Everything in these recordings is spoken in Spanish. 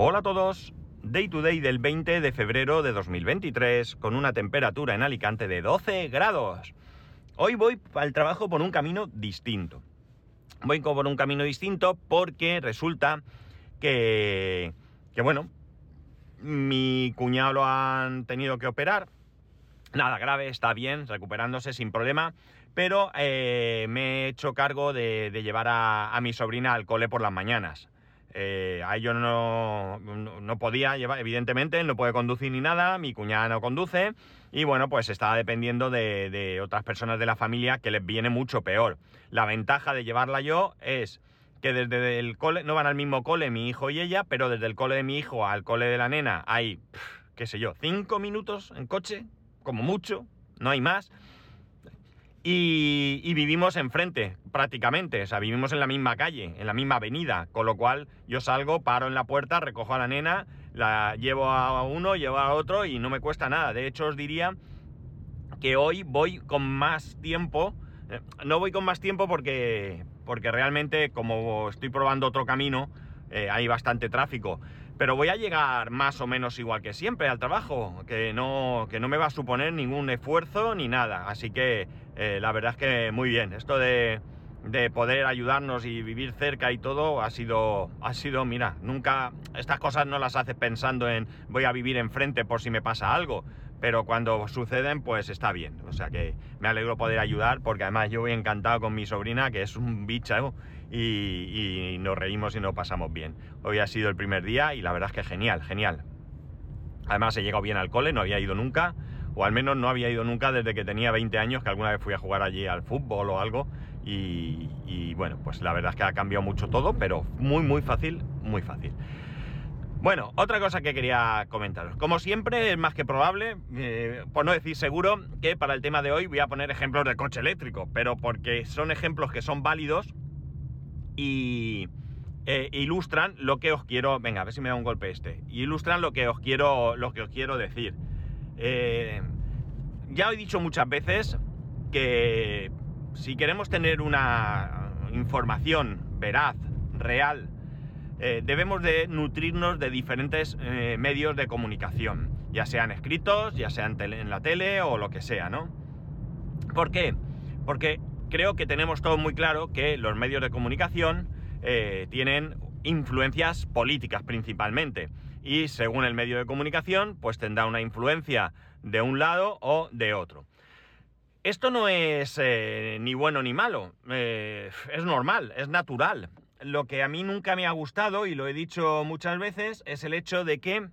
Hola a todos. Day to day del 20 de febrero de 2023 con una temperatura en Alicante de 12 grados. Hoy voy al trabajo por un camino distinto. Voy por un camino distinto porque resulta que, que bueno, mi cuñado lo han tenido que operar. Nada grave, está bien, recuperándose sin problema. Pero eh, me he hecho cargo de, llevar a, a mi sobrina al cole por las mañanas. Eh, a ello no, no, podía llevar, evidentemente, no puede conducir ni nada, mi cuñada no conduce, y bueno, pues estaba dependiendo de, otras personas de la familia que les viene mucho peor. La ventaja de llevarla yo es que desde el cole, no van al mismo cole mi hijo y ella, pero desde el cole de mi hijo al cole de la nena hay, qué sé yo, cinco minutos en coche, como mucho, no hay más. Y, vivimos enfrente, prácticamente. O sea, vivimos en la misma calle, en la misma avenida. Con lo cual, yo salgo, paro en la puerta, recojo a la nena, la llevo a uno, llevo a otro y no me cuesta nada. De hecho, os diría que hoy voy con más tiempo. Eh, no voy con más tiempo porque, porque realmente, como estoy probando otro camino, eh, hay bastante tráfico. Pero voy a llegar más o menos igual que siempre al trabajo, que no, que no me va a suponer ningún esfuerzo ni nada. Así que eh, la verdad es que muy bien. Esto de, de, poder ayudarnos y vivir cerca y todo ha sido, ha sido, mira, nunca, estas cosas no las haces pensando en voy a vivir enfrente por si me pasa algo. Pero cuando suceden, pues está bien. O sea que me alegro poder ayudar porque además yo voy encantado con mi sobrina, que es un bicho y, nos reímos y nos pasamos bien. Hoy ha sido el primer día y la verdad es que genial, genial. Además he llegado bien al cole, no había ido nunca, o al menos no había ido nunca desde que tenía 20 años, que alguna vez fui a jugar allí al fútbol o algo. Y, bueno, pues la verdad es que ha cambiado mucho todo, pero muy, muy fácil, muy fácil. Bueno, otra cosa que quería comentaros. Como siempre, es más que probable, eh, por no decir seguro, que para el tema de hoy voy a poner ejemplos de coche eléctrico, pero porque son ejemplos que son válidos y eh, ilustran lo que os quiero. Venga, a ver si me da un golpe este. Ilustran lo que os quiero, lo que os quiero decir. Eh, ya he dicho muchas veces que si queremos tener una información veraz, real, eh, debemos de nutrirnos de diferentes medios de comunicación, ya sean escritos, ya sean en la tele o lo que sea, ¿no? ¿Por qué? Porque creo que tenemos todo muy claro que los medios de comunicación eh, tienen influencias políticas principalmente. Y según el medio de comunicación, pues tendrá una influencia de un lado o de otro. Esto no es eh, ni bueno ni malo, eh, es normal, es natural. Lo que a mí nunca me ha gustado, y lo he dicho muchas veces, es el hecho de que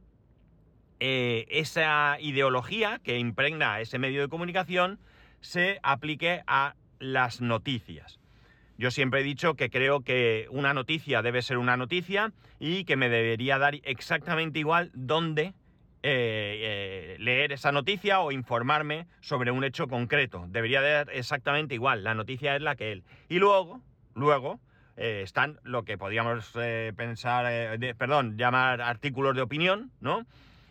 esa ideología que impregna ese medio de comunicación se aplique a las noticias. Yo siempre he dicho que creo que una noticia debe ser una noticia y que me debería dar exactamente igual dónde eh, eh, leer esa noticia o informarme sobre un hecho concreto. Debería dar exactamente igual. La noticia es la que él. Y luego, luego, eh, están lo que podríamos pensar, perdón, llamar artículos de opinión, ¿no?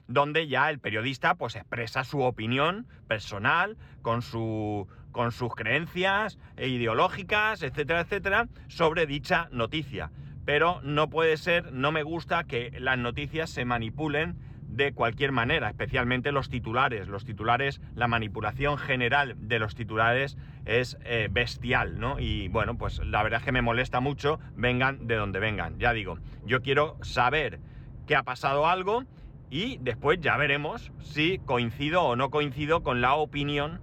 Donde ya el periodista pues expresa su opinión personal con su con sus creencias ideológicas, etcétera, etcétera, sobre dicha noticia. Pero no puede ser, no me gusta que las noticias se manipulen de cualquier manera, especialmente los titulares. Los titulares, la manipulación general de los titulares es eh, bestial, ¿no? Y bueno, pues la verdad es que me molesta mucho, vengan de donde vengan. Ya digo, yo quiero saber que ha pasado algo y después ya veremos si coincido o no coincido con la opinión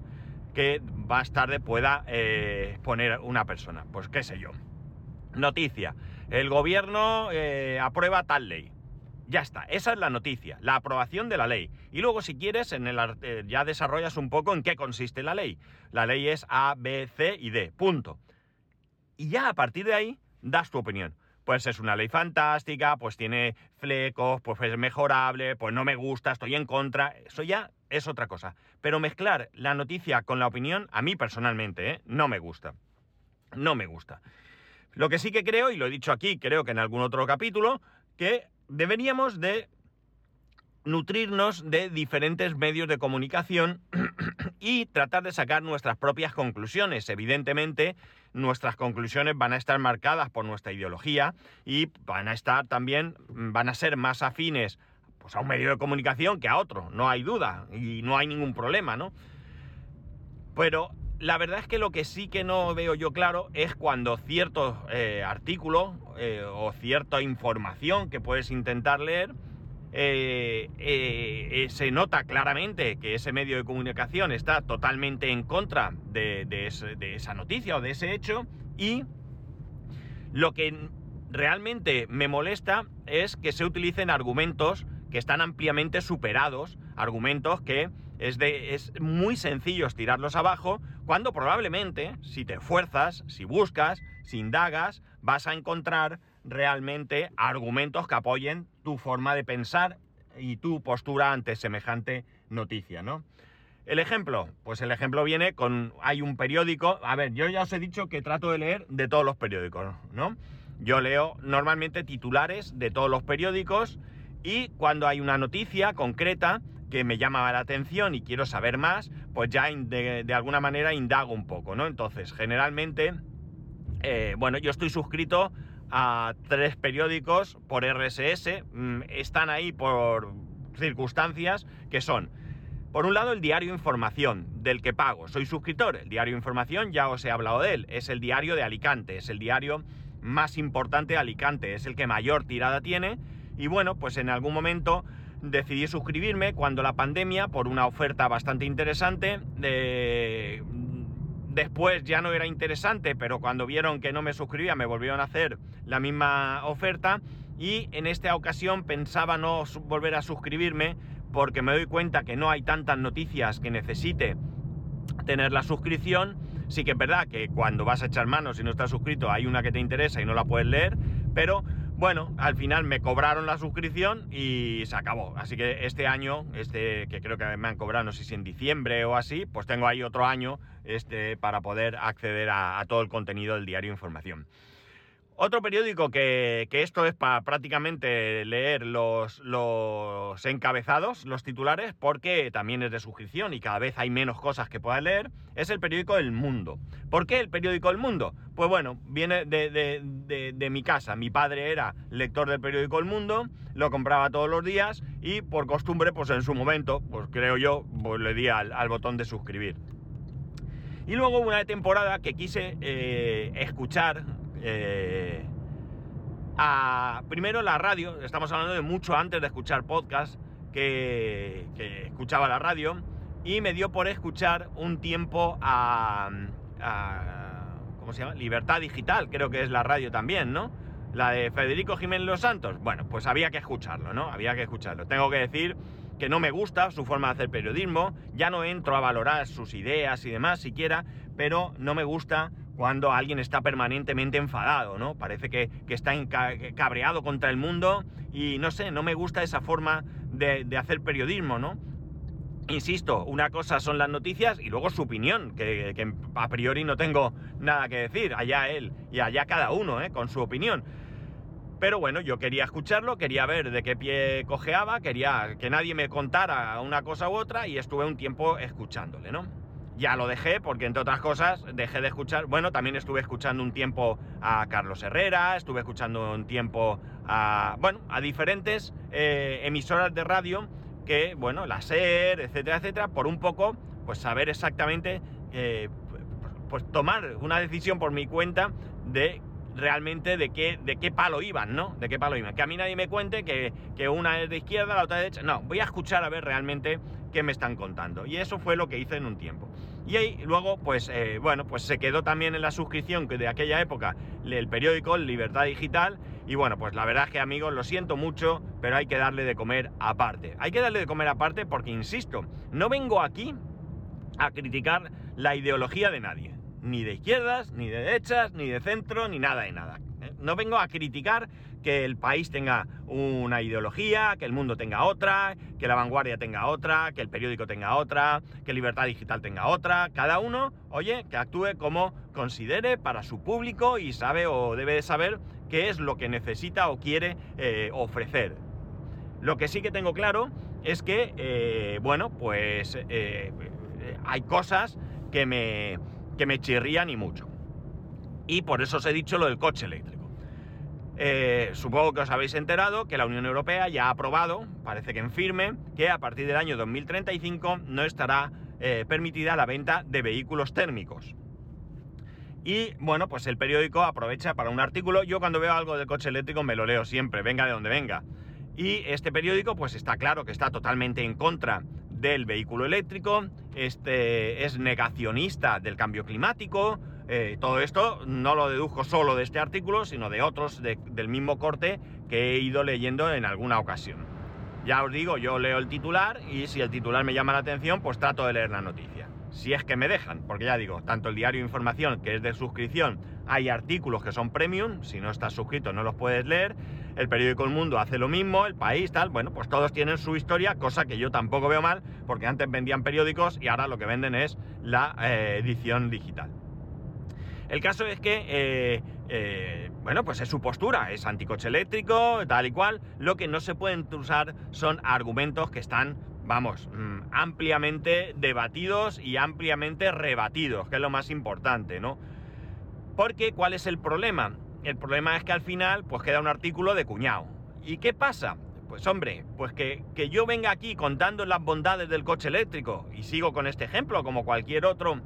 que más tarde pueda eh, poner una persona. Pues qué sé yo. Noticia. El gobierno eh, aprueba tal ley. Ya está, esa es la noticia, la aprobación de la ley. Y luego, si quieres, en el, eh, ya desarrollas un poco en qué consiste la ley. La ley es A, B, C y D. Punto. Y ya a partir de ahí das tu opinión. Pues es una ley fantástica, pues tiene flecos, pues es mejorable, pues no me gusta, estoy en contra. Eso ya es otra cosa. Pero mezclar la noticia con la opinión, a mí personalmente, ¿eh? no me gusta. No me gusta. Lo que sí que creo, y lo he dicho aquí, creo que en algún otro capítulo, que deberíamos de nutrirnos de diferentes medios de comunicación y tratar de sacar nuestras propias conclusiones. Evidentemente, nuestras conclusiones van a estar marcadas por nuestra ideología y van a estar también, van a ser más afines pues, a un medio de comunicación que a otro, no hay duda y no hay ningún problema, ¿no? Pero la verdad es que lo que sí que no veo yo claro es cuando ciertos eh, artículos eh, o cierta información que puedes intentar leer, eh, se nota claramente que ese medio de comunicación está totalmente en contra de, esa noticia o de ese hecho y lo que realmente me molesta es que se utilicen argumentos que están ampliamente superados, argumentos que es, de, es muy sencillo tirarlos abajo, cuando probablemente, si te esfuerzas, si buscas, si indagas, vas a encontrar realmente argumentos que apoyen tu forma de pensar y tu postura ante semejante noticia, ¿no? El ejemplo, pues el ejemplo viene con, hay un periódico, a ver, yo ya os he dicho que trato de leer de todos los periódicos, ¿no? Yo leo normalmente titulares de todos los periódicos y cuando hay una noticia concreta que me llama la atención y quiero saber más, pues ya de, alguna manera indago un poco, ¿no? Entonces, generalmente, eh, bueno, yo estoy suscrito a tres periódicos por RSS, mm, están ahí por circunstancias que son, por un lado, el diario Información, del que pago, soy suscriptor, el diario Información ya os he hablado de él, es el diario de Alicante, es el diario más importante de Alicante, es el que mayor tirada tiene, y bueno, pues en algún momento decidí suscribirme cuando la pandemia, por una oferta bastante interesante, después ya no era interesante, pero cuando vieron que no me suscribía me volvieron a hacer la misma oferta y en esta ocasión pensaba no volver a suscribirme porque me doy cuenta que no hay tantas noticias que necesite tener la suscripción. Sí que es verdad que cuando vas a echar manos y no estás suscrito hay una que te interesa y no la puedes leer, pero bueno, al final me cobraron la suscripción y se acabó. Así que este año, este que creo que me han cobrado, no sé si en diciembre o así, pues tengo ahí otro año este, para poder acceder a, a todo el contenido del diario Información. Otro periódico que, esto es para prácticamente leer los, los, encabezados, los titulares, porque también es de suscripción y cada vez hay menos cosas que puedas leer, es el periódico El Mundo. ¿Por qué el periódico El Mundo? Pues bueno, viene de, mi casa. Mi padre era lector del periódico El Mundo, lo compraba todos los días y por costumbre, pues en su momento, pues creo yo, pues le di al, botón de suscribir. Y luego una temporada que quise eh, escuchar eh, a, primero la radio, estamos hablando de mucho antes de escuchar podcast, que, escuchaba la radio, y me dio por escuchar un tiempo a, ¿cómo se llama? Libertad Digital, creo que es la radio también, ¿no? La de Federico Jiménez Los Santos. Bueno, pues había que escucharlo, ¿no? Había que escucharlo. Tengo que decir que no me gusta su forma de hacer periodismo, ya no entro a valorar sus ideas y demás siquiera, pero no me gusta cuando alguien está permanentemente enfadado, ¿no? Parece que, está cabreado contra el mundo y no sé, no me gusta esa forma de, hacer periodismo, ¿no? Insisto, una cosa son las noticias y luego su opinión, que, a priori no tengo nada que decir, allá él y allá cada uno, ¿eh? con su opinión. Pero bueno, yo quería escucharlo, quería ver de qué pie cojeaba, quería que nadie me contara una cosa u otra y estuve un tiempo escuchándole, ¿no? Ya lo dejé porque entre otras cosas dejé de escuchar, bueno, también estuve escuchando un tiempo a Carlos Herrera, estuve escuchando un tiempo a, bueno, a diferentes eh, emisoras de radio que, bueno, la SER, etcétera, etcétera, por un poco, pues saber exactamente, eh, pues tomar una decisión por mi cuenta de realmente de qué, de qué palo iban, ¿no? De qué palo iban. Que a mí nadie me cuente que, que una es de izquierda, la otra de derecha. No, voy a escuchar a ver realmente qué me están contando. Y eso fue lo que hice en un tiempo. Y ahí luego, pues eh, bueno, pues se quedó también en la suscripción que de aquella época el periódico Libertad Digital. Y bueno, pues la verdad es que amigos, lo siento mucho, pero hay que darle de comer aparte. Hay que darle de comer aparte porque, insisto, no vengo aquí a criticar la ideología de nadie. Ni de izquierdas, ni de derechas, ni de centro, ni nada de nada. ¿eh? No vengo a criticar que el país tenga una ideología, que el mundo tenga otra, que la vanguardia tenga otra, que el periódico tenga otra, que Libertad Digital tenga otra. Cada uno, oye, que actúe como considere para su público y sabe o debe de saber qué es lo que necesita o quiere eh, ofrecer. Lo que sí que tengo claro es que, eh, bueno, pues eh, hay cosas que me, que me chirrían y mucho. Y por eso os he dicho lo del coche eléctrico. Eh, supongo que os habéis enterado que la Unión Europea ya ha aprobado, parece que en firme, que a partir del año 2035 no estará eh, permitida la venta de vehículos térmicos. Y bueno, pues el periódico aprovecha para un artículo. Yo cuando veo algo del coche eléctrico me lo leo siempre, venga de donde venga. Y este periódico pues está claro que está totalmente en contra del vehículo eléctrico, este es negacionista del cambio climático, eh, todo esto no lo deduzco solo de este artículo, sino de otros del mismo corte que he ido leyendo en alguna ocasión. Ya os digo, yo leo el titular y si el titular me llama la atención, pues trato de leer la noticia. Si es que me dejan, porque ya digo, tanto el diario Información, que es de suscripción, hay artículos que son premium, si no estás suscrito no los puedes leer, el periódico El Mundo hace lo mismo, el país, tal, bueno, pues todos tienen su historia, cosa que yo tampoco veo mal, porque antes vendían periódicos y ahora lo que venden es la eh, edición digital. El caso es que, eh, eh, bueno, pues es su postura, es anticoche eléctrico, tal y cual. Lo que no se pueden usar son argumentos que están, vamos, mm, ampliamente debatidos y ampliamente rebatidos, que es lo más importante, ¿no? Porque, ¿cuál es el problema? El problema es que al final, pues queda un artículo de cuñado. ¿Y qué pasa? Pues hombre, pues que, que yo venga aquí contando las bondades del coche eléctrico, y sigo con este ejemplo, como cualquier otro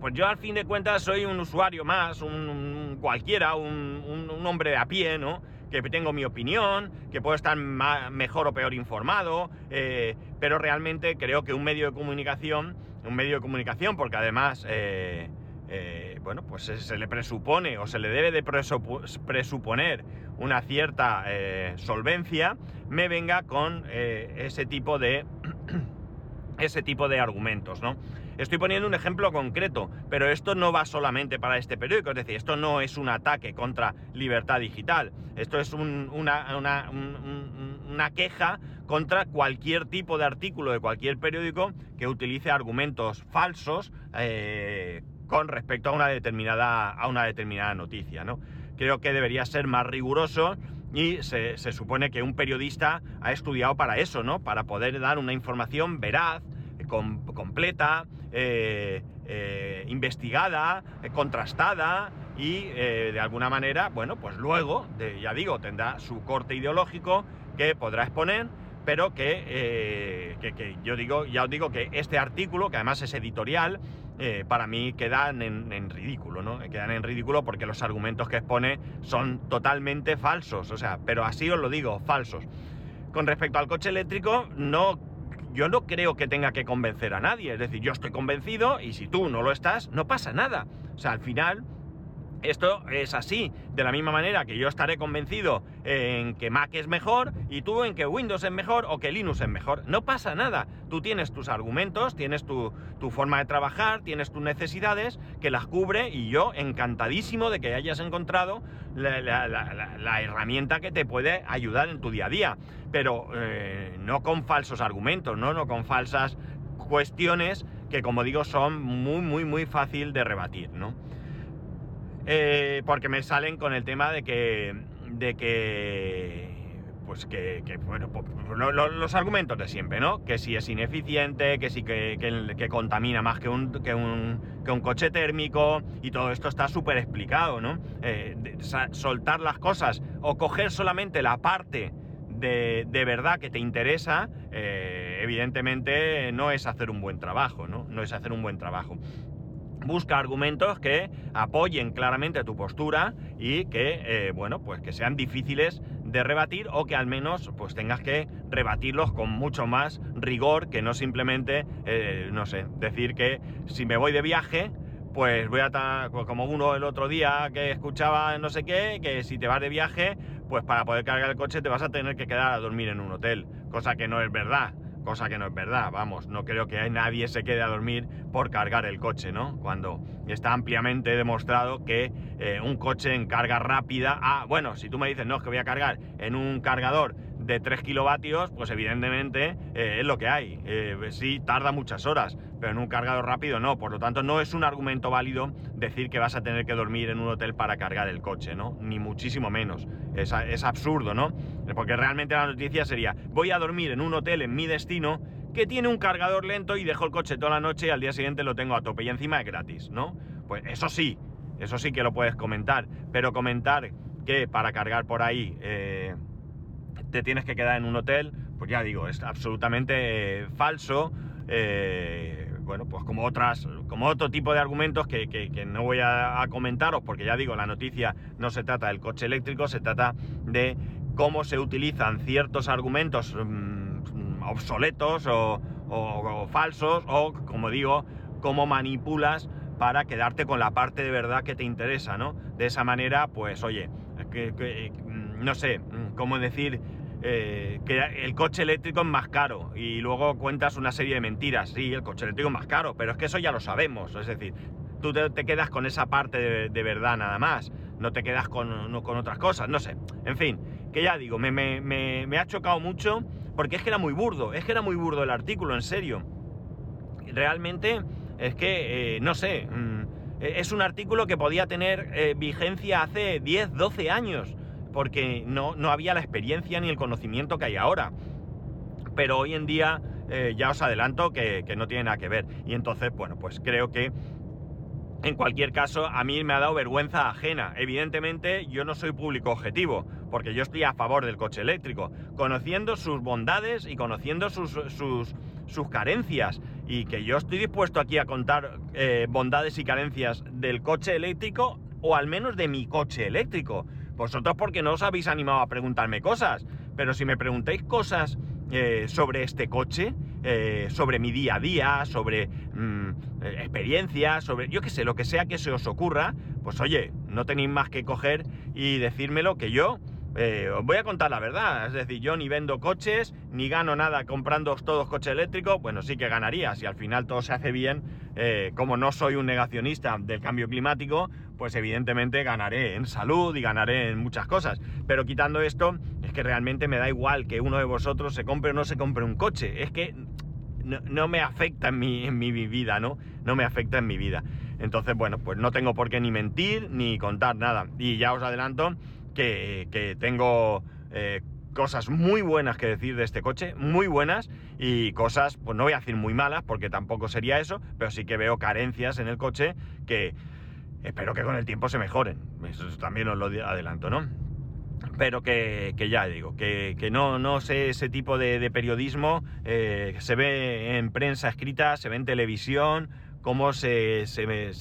pues yo al fin de cuentas soy un usuario más, un, cualquiera, un, hombre de a pie, ¿no? Que tengo mi opinión, que puedo estar mejor o peor informado, eh, pero realmente creo que un medio de comunicación, un medio de comunicación, porque además, eh, eh, bueno, pues se, le presupone o se le debe de presuponer una cierta solvencia, me venga con ese tipo de ese tipo de argumentos, ¿no? Estoy poniendo un ejemplo concreto, pero esto no va solamente para este periódico, es decir, esto no es un ataque contra libertad digital, esto es una, una, queja contra cualquier tipo de artículo de cualquier periódico que utilice argumentos falsos eh, con respecto a una determinada, a una determinada noticia, ¿no? Creo que debería ser más riguroso y se, se, supone que un periodista ha estudiado para eso, ¿no? Para poder dar una información veraz, completa, eh, eh, investigada, eh, contrastada y de alguna manera, bueno, pues luego, ya digo, tendrá su corte ideológico que podrá exponer, pero que, yo digo, ya os digo que este artículo, que además es editorial, para mí quedan en, en, ridículo, ¿no? Quedan en ridículo porque los argumentos que expone son totalmente falsos, o sea, pero así os lo digo, falsos. Con respecto al coche eléctrico, no yo no creo que tenga que convencer a nadie. Es decir, yo estoy convencido y si tú no lo estás, no pasa nada. O sea, al final esto es así, de la misma manera que yo estaré convencido en que Mac es mejor y tú en que Windows es mejor o que Linux es mejor. No pasa nada. Tú tienes tus argumentos, tienes tu, forma de trabajar, tienes tus necesidades que las cubre y yo encantadísimo de que hayas encontrado la, herramienta que te puede ayudar en tu día a día. Pero eh, no con falsos argumentos, ¿no? No con falsas cuestiones que como digo son muy, muy, muy fácil de rebatir, ¿no? Eh, porque me salen con el tema de que, de que, pues que, bueno, los argumentos de siempre, ¿no? Que si es ineficiente, que si que, que contamina más que un, que un, que un, coche térmico, y todo esto está súper explicado, ¿no? Eh, soltar las cosas o coger solamente la parte de, de verdad que te interesa, eh, evidentemente no es hacer un buen trabajo, ¿no? No es hacer un buen trabajo busca argumentos que apoyen claramente tu postura y que, eh, bueno, pues que sean difíciles de rebatir o que al menos pues tengas que rebatirlos con mucho más rigor que no simplemente, eh, no sé, decir que si me voy de viaje, pues voy a estar como uno el otro día que escuchaba no sé qué, que si te vas de viaje, pues para poder cargar el coche te vas a tener que quedar a dormir en un hotel, cosa que no es verdad cosa que no es verdad, vamos, no creo que nadie se quede a dormir por cargar el coche, ¿no? Cuando está ampliamente demostrado que eh, un coche en carga rápida, ah, bueno, si tú me dices, no, es que voy a cargar en un cargador de 3 kilovatios, pues evidentemente eh, es lo que hay. Eh, sí, tarda muchas horas, pero en un cargador rápido no. Por lo tanto, no es un argumento válido decir que vas a tener que dormir en un hotel para cargar el coche, ¿no? Ni muchísimo menos. Es, es absurdo, ¿no? Porque realmente la noticia sería, voy a dormir en un hotel en mi destino que tiene un cargador lento y dejo el coche toda la noche y al día siguiente lo tengo a tope y encima es gratis, ¿no? Pues eso sí, eso sí que lo puedes comentar, pero comentar que para cargar por ahí eh, te tienes que quedar en un hotel, pues ya digo, es absolutamente eh, falso. Eh, bueno, pues como otras, como otro tipo de argumentos que, no voy a, comentaros, porque ya digo, la noticia no se trata del coche eléctrico, se trata de cómo se utilizan ciertos argumentos mm, obsoletos o, falsos, o como digo, cómo manipulas para quedarte con la parte de verdad que te interesa, ¿no? De esa manera, pues oye, que, mm, no sé, mm, cómo decir eh, que el coche eléctrico es más caro y luego cuentas una serie de mentiras. Sí, el coche eléctrico es más caro, pero es que eso ya lo sabemos. Es decir, tú te, quedas con esa parte de, verdad nada más, no te quedas con, con, otras cosas, no sé. En fin, que ya digo, me, me, ha chocado mucho porque es que era muy burdo, es que era muy burdo el artículo, en serio. Realmente es que, eh, no sé, mm, es un artículo que podía tener eh, vigencia hace 10, 12 años porque no, había la experiencia ni el conocimiento que hay ahora. Pero hoy en día eh, ya os adelanto que, no tiene nada que ver. Y entonces, bueno, pues creo que en cualquier caso, a mí me ha dado vergüenza ajena. Evidentemente, yo no soy público objetivo, porque yo estoy a favor del coche eléctrico, conociendo sus bondades y conociendo sus, sus, carencias. Y que yo estoy dispuesto aquí a contar eh, bondades y carencias del coche eléctrico, o al menos de mi coche eléctrico. Vosotros porque no os habéis animado a preguntarme cosas, pero si me preguntáis cosas eh, sobre este coche, eh, sobre mi día a día, sobre mm, eh, experiencias, sobre yo qué sé, lo que sea que se os ocurra, pues oye, no tenéis más que coger y decírmelo que yo eh, os voy a contar la verdad, es decir, yo ni vendo coches, ni gano nada comprando todos coches eléctricos, bueno, sí que ganaría, si al final todo se hace bien, eh, como no soy un negacionista del cambio climático, pues evidentemente ganaré en salud y ganaré en muchas cosas, pero quitando esto, es que realmente me da igual que uno de vosotros se compre o no se compre un coche, es que no, me afecta en mi, en mi vida, ¿no? No me afecta en mi vida. Entonces, bueno, pues no tengo por qué ni mentir ni contar nada. Y ya os adelanto que, tengo eh, cosas muy buenas que decir de este coche, muy buenas, y cosas, pues no voy a decir muy malas, porque tampoco sería eso, pero sí que veo carencias en el coche que espero que con el tiempo se mejoren. Eso también os lo adelanto, ¿no? Pero que, ya digo, que, no, sé ese tipo de, periodismo, eh, se ve en prensa escrita, se ve en televisión, cómo se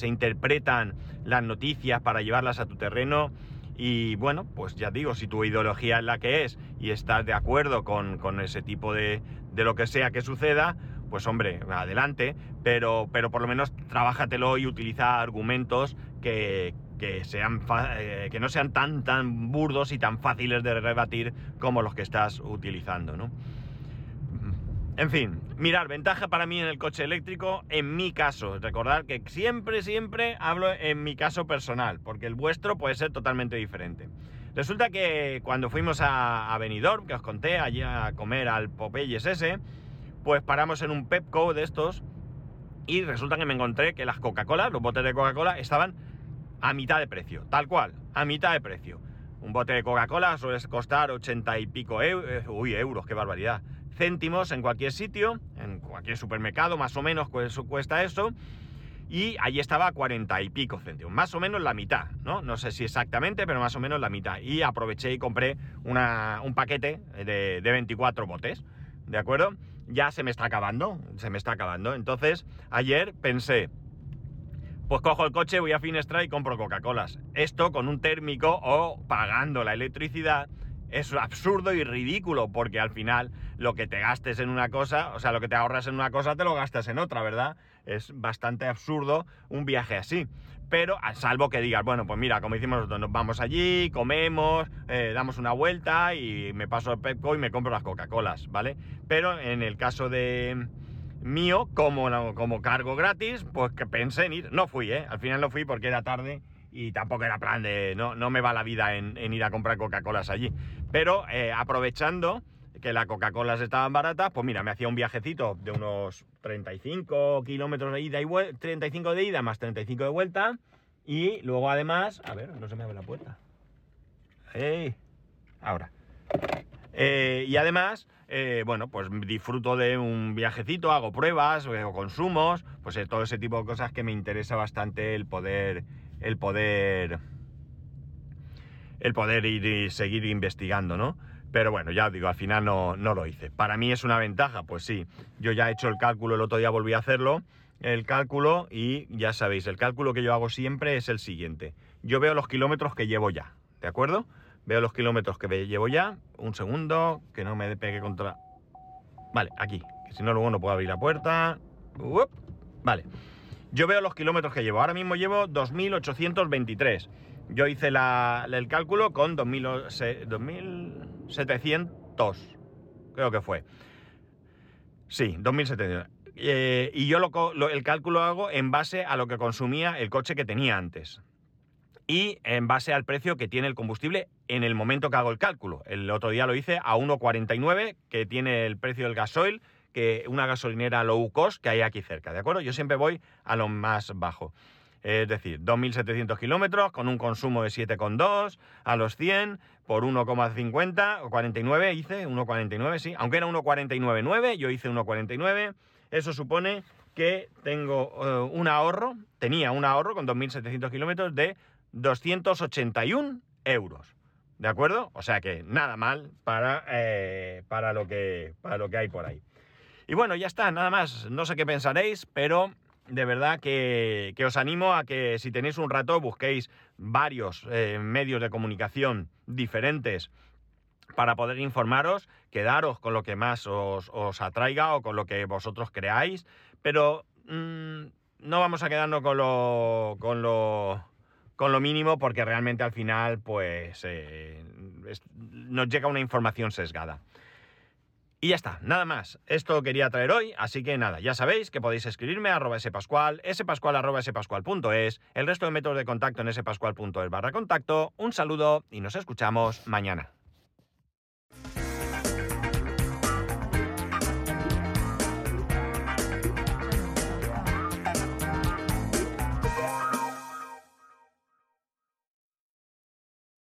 interpretan las noticias para llevarlas a tu terreno. Y bueno, pues ya digo, si tu ideología es la que es y estás de acuerdo con, ese tipo de, de, lo que sea que suceda, pues hombre, adelante, pero, pero por lo menos trabájatelo y utiliza argumentos que, que, sean eh, que no sean tan, tan burdos y tan fáciles de rebatir como los que estás utilizando, ¿no? En fin, mirar, ventaja para mí en el coche eléctrico, en mi caso. Recordar que siempre, siempre hablo en mi caso personal, porque el vuestro puede ser totalmente diferente. Resulta que cuando fuimos a, Benidorm, que os conté, allí a comer al Popeyes ese, pues paramos en un Pepco de estos y resulta que me encontré que las Coca-Cola, los botes de Coca-Cola, estaban a mitad de precio, tal cual, a mitad de precio. Un bote de Coca-Cola suele costar 80 y pico euros, eh, uy, euros, qué barbaridad céntimos en cualquier sitio, en cualquier supermercado, más o menos cuesta eso. Y allí estaba a 40 y pico céntimos, más o menos la mitad, ¿no? No sé si exactamente, pero más o menos la mitad. Y aproveché y compré un paquete de, de 24 botes, ¿de acuerdo? Ya se me está acabando, se me está acabando. Entonces, ayer pensé, pues cojo el coche, voy a Finestra y compro Coca-Colas. Esto con un térmico o pagando la electricidad es absurdo y ridículo, porque al final lo que te gastes en una cosa, o sea, lo que te ahorras en una cosa, te lo gastas en otra, ¿verdad? Es bastante absurdo un viaje así. Pero a salvo que digas, bueno, pues mira, como hicimos nosotros, nos vamos allí, comemos, eh, damos una vuelta y me paso el Pepco y me compro las Coca-Colas, ¿vale? Pero en el caso de mío, como, como cargo gratis, pues que pensé en ir. No fui, ¿eh? Al final no fui porque era tarde y tampoco era plan de, no, no me va la vida en, ir a comprar Coca-Colas allí. Pero eh, aprovechando que las Coca-Colas estaban baratas, pues mira, me hacía un viajecito de unos 35 kilómetros de ida y vuelta, 35 de ida más 35 de vuelta. Y luego además, a ver, no se me abre la puerta. ¡Ey! Ahora. Eh, y además, eh, bueno, pues disfruto de un viajecito, hago pruebas, hago consumos, pues todo ese tipo de cosas que me interesa bastante el poder, el poder, el poder ir y seguir investigando, ¿no? Pero bueno, ya digo, al final no, no lo hice. Para mí es una ventaja, pues sí. Yo ya he hecho el cálculo, el otro día volví a hacerlo, el cálculo, y ya sabéis, el cálculo que yo hago siempre es el siguiente. Yo veo los kilómetros que llevo ya, ¿de acuerdo? Veo los kilómetros que llevo ya. Un segundo, que no me pegue contra... Vale, aquí. Que si no, luego no puedo abrir la puerta. Vale. Yo veo los kilómetros que llevo. Ahora mismo llevo 2.823. Yo hice el cálculo con 2.700, creo que fue. Sí, 2.700. Eh, y yo el cálculo hago en base a lo que consumía el coche que tenía antes. Y en base al precio que tiene el combustible en el momento que hago el cálculo. El otro día lo hice a 1,49, que tiene el precio del gasoil, que una gasolinera low cost que hay aquí cerca, ¿de acuerdo? Yo siempre voy a lo más bajo. Es decir, 2.700 kilómetros con un consumo de 7,2 a los 100 por 1,50 o 49 hice, 1,49 sí, aunque era 1,49,9, yo hice 1,49. Eso supone que tengo eh, un ahorro, tenía un ahorro con 2.700 kilómetros de 281 euros. ¿De acuerdo? O sea que nada mal para, eh, para, lo que, para lo que hay por ahí. Y bueno, ya está, nada más. No sé qué pensaréis, pero de verdad que, os animo a que si tenéis un rato busquéis varios eh, medios de comunicación diferentes para poder informaros, quedaros con lo que más os, atraiga o con lo que vosotros creáis, pero mm, no vamos a quedarnos con lo, con lo, con lo mínimo porque realmente al final pues eh, nos llega una información sesgada. Y ya está, nada más. Esto quería traer hoy, así que nada, ya sabéis que podéis escribirme a arroba spascual, spascual arroba spascual.es, el resto de métodos de contacto en spascual.es barra contacto. Un saludo y nos escuchamos mañana.